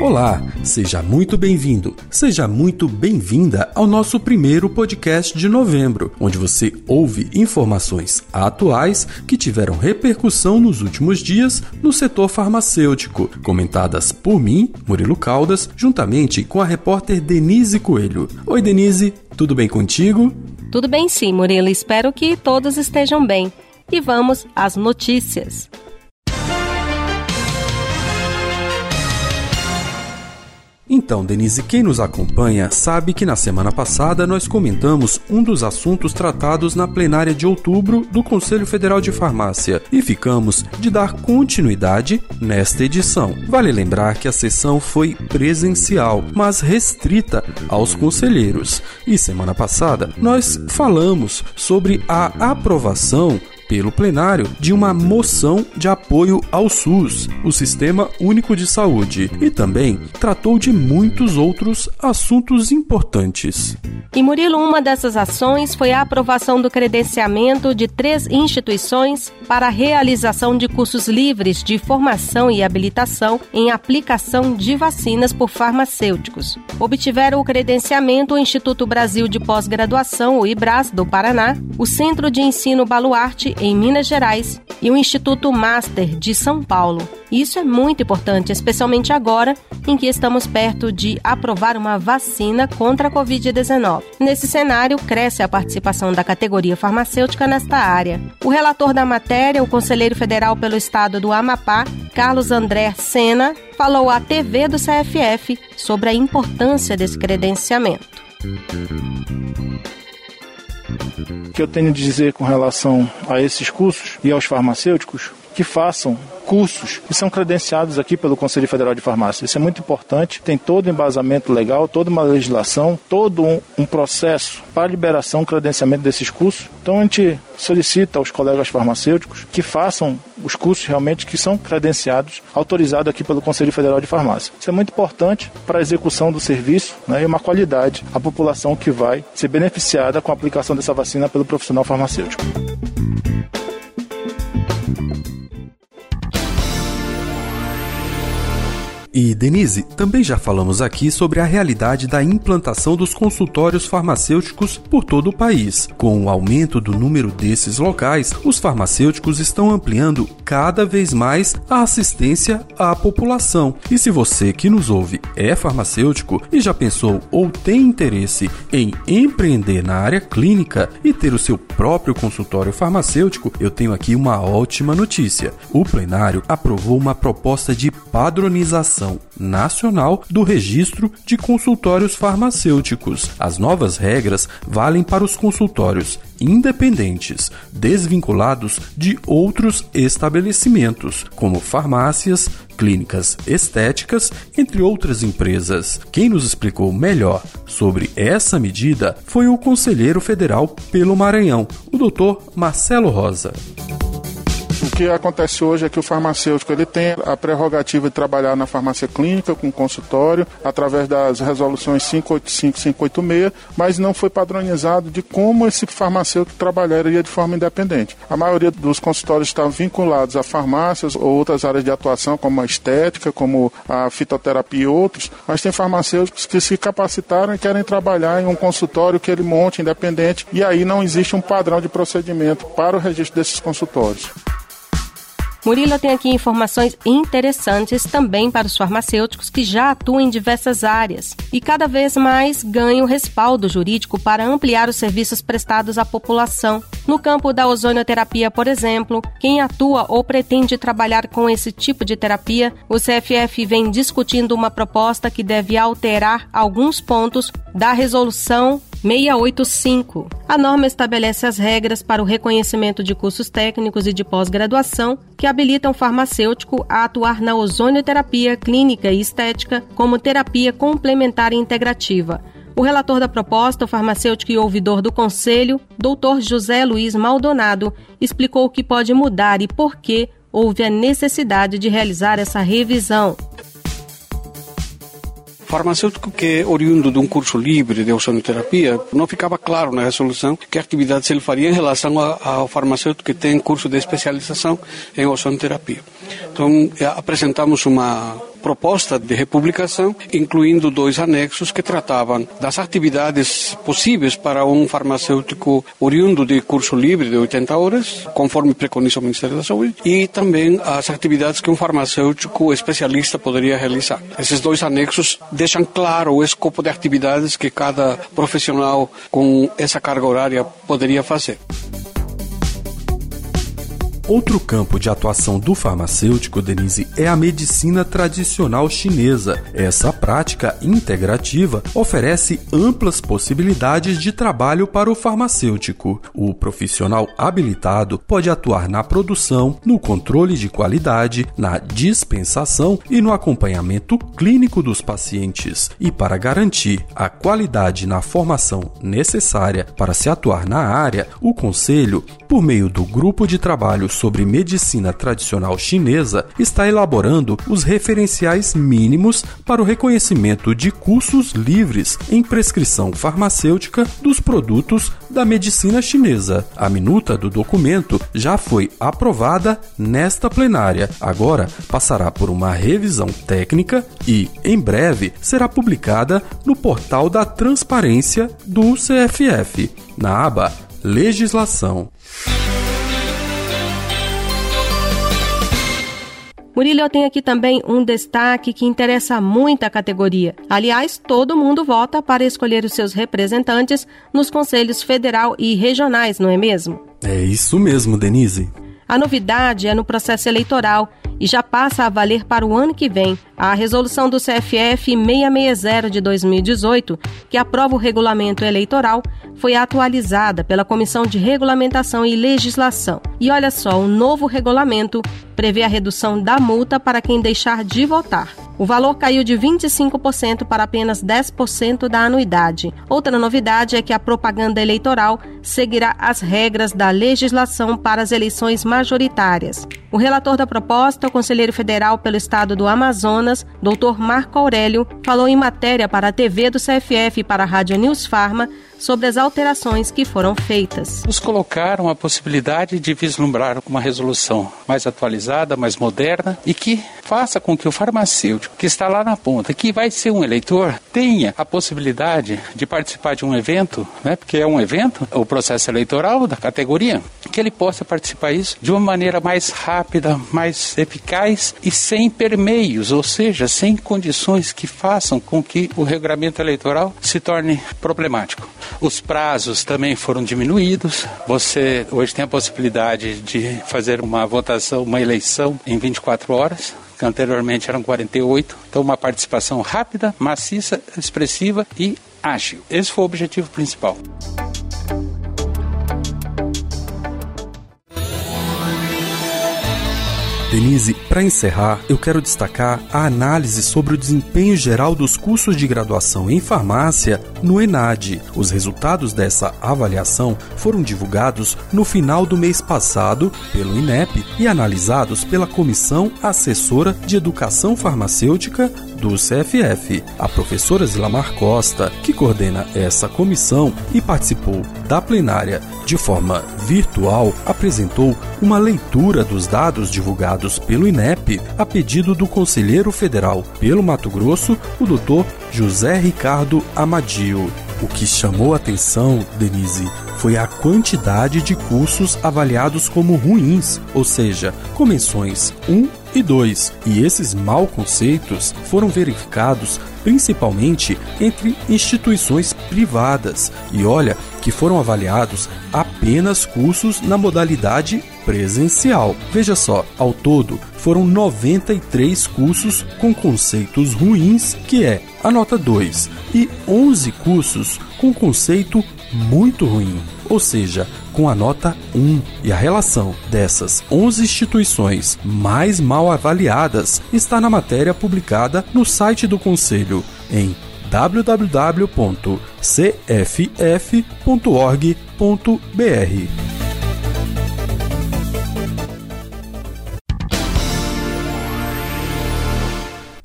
Olá, seja muito bem-vindo, seja muito bem-vinda ao nosso primeiro podcast de novembro, onde você ouve informações atuais que tiveram repercussão nos últimos dias no setor farmacêutico, comentadas por mim, Murilo Caldas, juntamente com a repórter Denise Coelho. Oi, Denise, tudo bem contigo? Tudo bem sim, Murilo. Espero que todos estejam bem. E vamos às notícias. Então, Denise, quem nos acompanha sabe que na semana passada nós comentamos um dos assuntos tratados na plenária de outubro do Conselho Federal de Farmácia e ficamos de dar continuidade nesta edição. Vale lembrar que a sessão foi presencial, mas restrita aos conselheiros. E semana passada nós falamos sobre a aprovação pelo plenário de uma moção de apoio ao SUS, o Sistema Único de Saúde, e também tratou de muitos outros assuntos importantes. E Murilo, uma dessas ações foi a aprovação do credenciamento de três instituições para a realização de cursos livres de formação e habilitação em aplicação de vacinas por farmacêuticos. Obtiveram o credenciamento o Instituto Brasil de Pós-Graduação, o IBRAS, do Paraná, o Centro de Ensino Baluarte, em Minas Gerais, e o Instituto Master de São Paulo. Isso é muito importante, especialmente agora em que estamos perto de aprovar uma vacina contra a Covid-19. Nesse cenário, cresce a participação da categoria farmacêutica nesta área. O relator da matéria, o conselheiro federal pelo estado do Amapá, Carlos André Sena, falou à TV do CFF sobre a importância desse credenciamento. O que eu tenho de dizer com relação a esses cursos e aos farmacêuticos que façam cursos que são credenciados aqui pelo Conselho Federal de Farmácia. Isso é muito importante, tem todo embasamento legal, toda uma legislação, todo um, um processo para liberação, credenciamento desses cursos. Então a gente solicita aos colegas farmacêuticos que façam os cursos realmente que são credenciados, autorizados aqui pelo Conselho Federal de Farmácia. Isso é muito importante para a execução do serviço né, e uma qualidade à população que vai ser beneficiada com a aplicação dessa vacina pelo profissional farmacêutico. E Denise, também já falamos aqui sobre a realidade da implantação dos consultórios farmacêuticos por todo o país. Com o aumento do número desses locais, os farmacêuticos estão ampliando cada vez mais a assistência à população. E se você que nos ouve é farmacêutico e já pensou ou tem interesse em empreender na área clínica e ter o seu próprio consultório farmacêutico, eu tenho aqui uma ótima notícia. O plenário aprovou uma proposta de padronização Nacional do Registro de Consultórios Farmacêuticos. As novas regras valem para os consultórios independentes, desvinculados de outros estabelecimentos, como farmácias, clínicas estéticas, entre outras empresas. Quem nos explicou melhor sobre essa medida foi o conselheiro federal pelo Maranhão, o Dr. Marcelo Rosa. Que acontece hoje é que o farmacêutico ele tem a prerrogativa de trabalhar na farmácia clínica com consultório através das resoluções 585 e 586, mas não foi padronizado de como esse farmacêutico trabalharia de forma independente. A maioria dos consultórios estão vinculados a farmácias ou outras áreas de atuação, como a estética, como a fitoterapia e outros, mas tem farmacêuticos que se capacitaram e querem trabalhar em um consultório que ele monte independente e aí não existe um padrão de procedimento para o registro desses consultórios. Murilo tem aqui informações interessantes também para os farmacêuticos que já atuam em diversas áreas e cada vez mais ganham respaldo jurídico para ampliar os serviços prestados à população. No campo da ozonioterapia, por exemplo, quem atua ou pretende trabalhar com esse tipo de terapia, o CFF vem discutindo uma proposta que deve alterar alguns pontos da resolução 685. A norma estabelece as regras para o reconhecimento de cursos técnicos e de pós-graduação que habilitam o farmacêutico a atuar na ozonioterapia clínica e estética como terapia complementar e integrativa. O relator da proposta, o farmacêutico e ouvidor do Conselho, Dr. José Luiz Maldonado, explicou o que pode mudar e por que houve a necessidade de realizar essa revisão farmacêutico que é oriundo de um curso livre de ozonoterapia, não ficava claro na resolução que atividades ele faria em relação ao farmacêutico que tem curso de especialização em ozonoterapia. Então, eh, apresentamos uma proposta de republicação, incluindo dois anexos que tratavam das atividades possíveis para um farmacêutico oriundo de curso livre de 80 horas, conforme preconiza o Ministério da Saúde, e também as atividades que um farmacêutico especialista poderia realizar. Esses dois anexos deixam claro o escopo de atividades que cada profissional com essa carga horária poderia fazer. Outro campo de atuação do farmacêutico, Denise, é a medicina tradicional chinesa. Essa prática integrativa oferece amplas possibilidades de trabalho para o farmacêutico. O profissional habilitado pode atuar na produção, no controle de qualidade, na dispensação e no acompanhamento clínico dos pacientes. E para garantir a qualidade na formação necessária para se atuar na área, o Conselho, por meio do grupo de trabalho sobre medicina tradicional chinesa está elaborando os referenciais mínimos para o reconhecimento de cursos livres em prescrição farmacêutica dos produtos da medicina chinesa. A minuta do documento já foi aprovada nesta plenária. Agora passará por uma revisão técnica e, em breve, será publicada no portal da transparência do CFF, na aba Legislação. Murilo, eu tenho aqui também um destaque que interessa muito a categoria. Aliás, todo mundo vota para escolher os seus representantes nos conselhos federal e regionais, não é mesmo? É isso mesmo, Denise. A novidade é no processo eleitoral e já passa a valer para o ano que vem. A resolução do CFF 660 de 2018, que aprova o regulamento eleitoral, foi atualizada pela Comissão de Regulamentação e Legislação. E olha só, o novo regulamento prevê a redução da multa para quem deixar de votar. O valor caiu de 25% para apenas 10% da anuidade. Outra novidade é que a propaganda eleitoral seguirá as regras da legislação para as eleições majoritárias. O relator da proposta, conselheiro federal pelo estado do Amazonas, Dr. Marco Aurélio, falou em matéria para a TV do CFF e para a Rádio News Farma sobre as alterações que foram feitas. Nos colocaram a possibilidade de vislumbrar uma resolução mais atualizada, mais moderna e que faça com que o farmacêutico que está lá na ponta, que vai ser um eleitor, tenha a possibilidade de participar de um evento, né, porque é um evento, o processo eleitoral da categoria, que ele possa participar isso de uma maneira mais rápida, mais eficaz e sem permeios, ou seja, sem condições que façam com que o regulamento eleitoral se torne problemático. Os prazos também foram diminuídos. Você hoje tem a possibilidade de fazer uma votação, uma eleição em 24 horas que anteriormente eram 48. Então, uma participação rápida, maciça, expressiva e ágil. Esse foi o objetivo principal. Denise, para encerrar, eu quero destacar a análise sobre o desempenho geral dos cursos de graduação em farmácia no ENAD. Os resultados dessa avaliação foram divulgados no final do mês passado pelo INEP e analisados pela Comissão Assessora de Educação Farmacêutica do CFF. A professora Zilamar Costa, que coordena essa comissão e participou da plenária de forma virtual, apresentou uma leitura dos dados divulgados pelo INEP a pedido do conselheiro federal pelo Mato Grosso, o doutor José Ricardo Amadio. O que chamou a atenção, Denise, foi a quantidade de cursos avaliados como ruins, ou seja, com menções 1 e 2. E esses mal conceitos foram verificados principalmente entre instituições privadas. E olha que foram avaliados apenas cursos na modalidade presencial. Veja só, ao todo foram 93 cursos com conceitos ruins, que é a nota 2, e 11 cursos com conceito muito ruim, ou seja, com a nota 1. E a relação dessas 11 instituições mais mal avaliadas está na matéria publicada no site do Conselho em www.cff.org.br.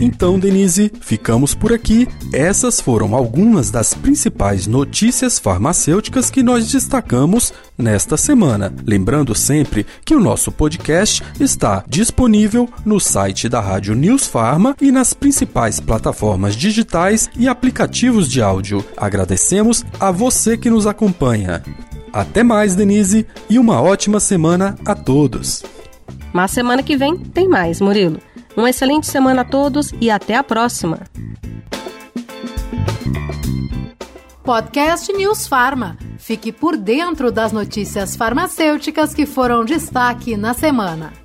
Então, Denise, ficamos por aqui. Essas foram algumas das principais notícias farmacêuticas que nós destacamos nesta semana. Lembrando sempre que o nosso podcast está disponível no site da Rádio News Farma e nas principais plataformas digitais e aplicativos de áudio. Agradecemos a você que nos acompanha. Até mais, Denise, e uma ótima semana a todos. Mas semana que vem tem mais, Murilo. Uma excelente semana a todos e até a próxima. Podcast News Farma. Fique por dentro das notícias farmacêuticas que foram destaque na semana.